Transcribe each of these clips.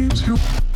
keeps you.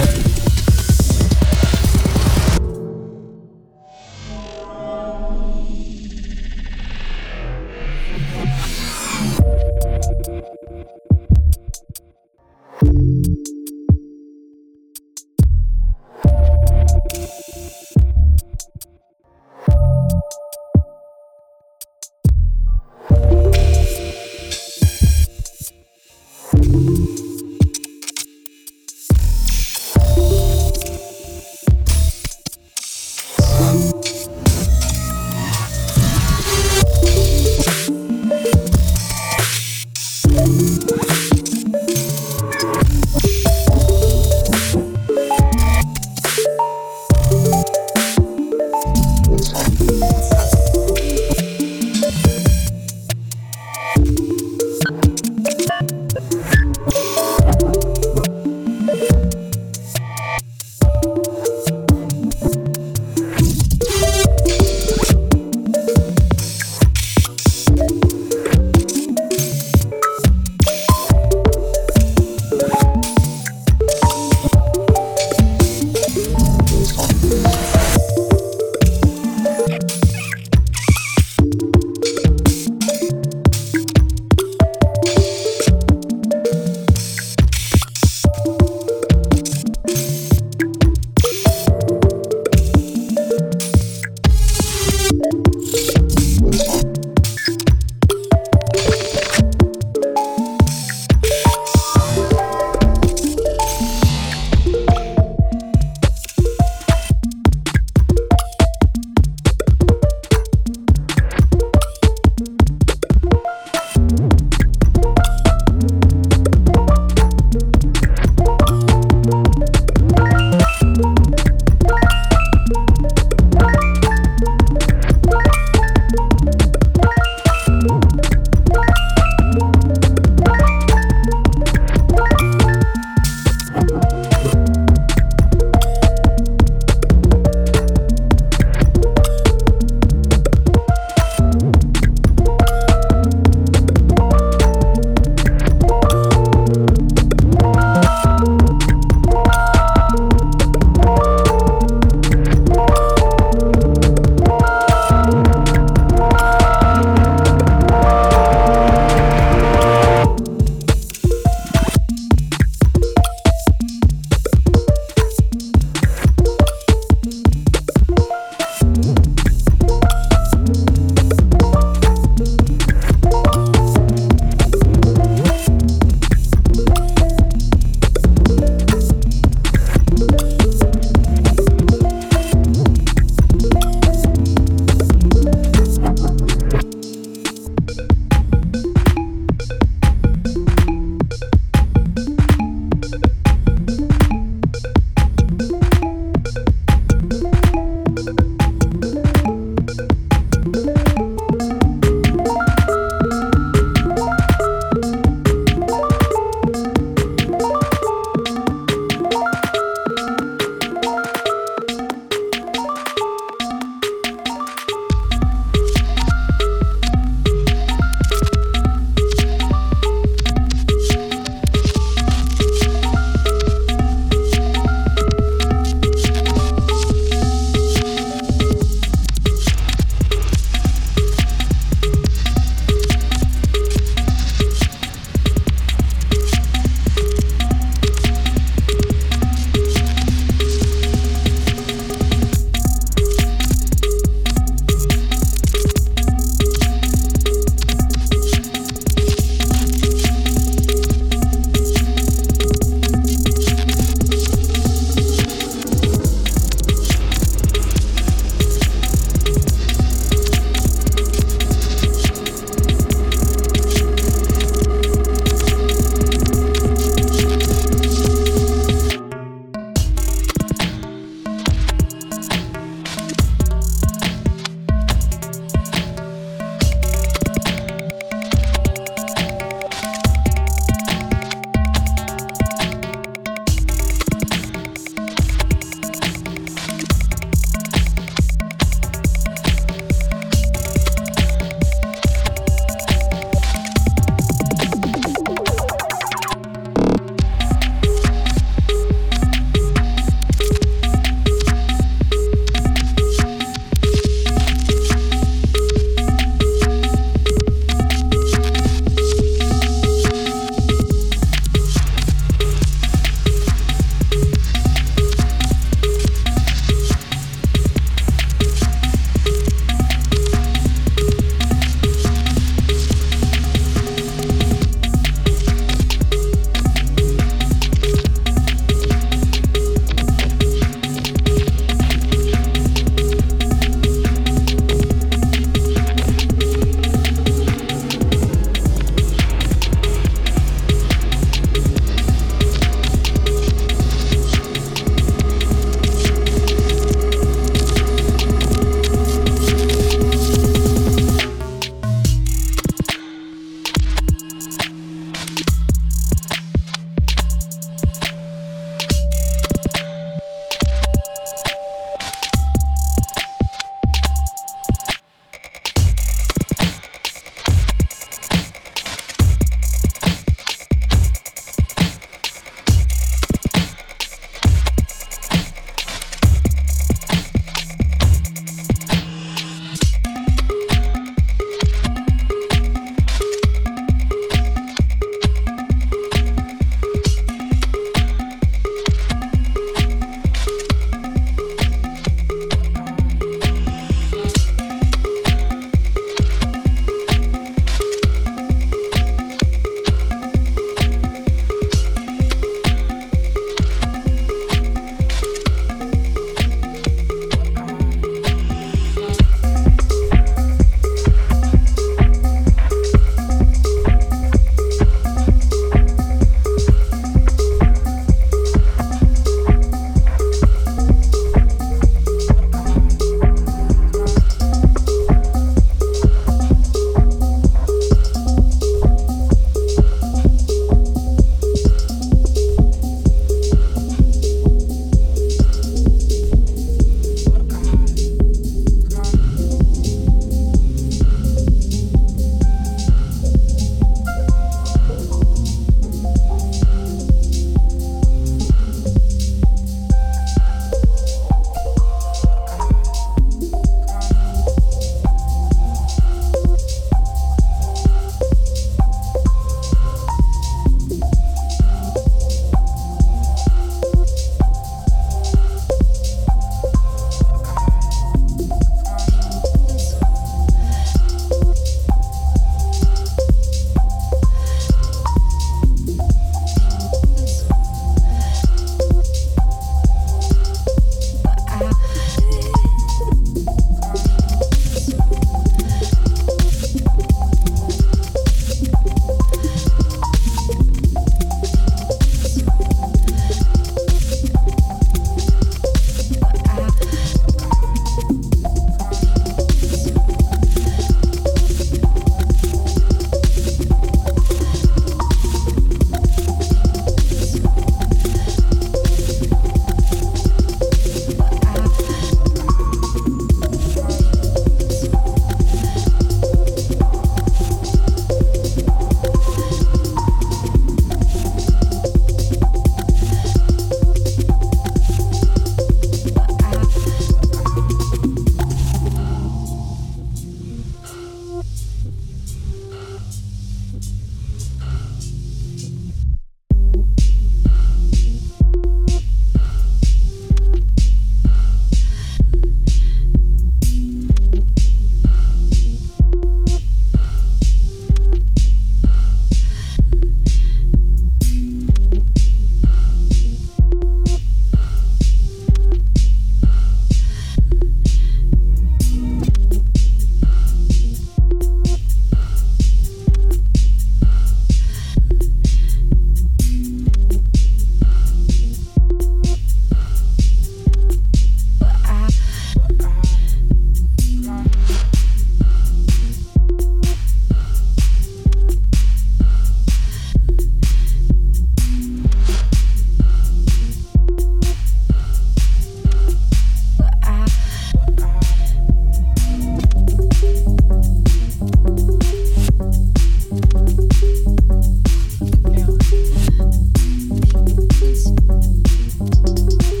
Records.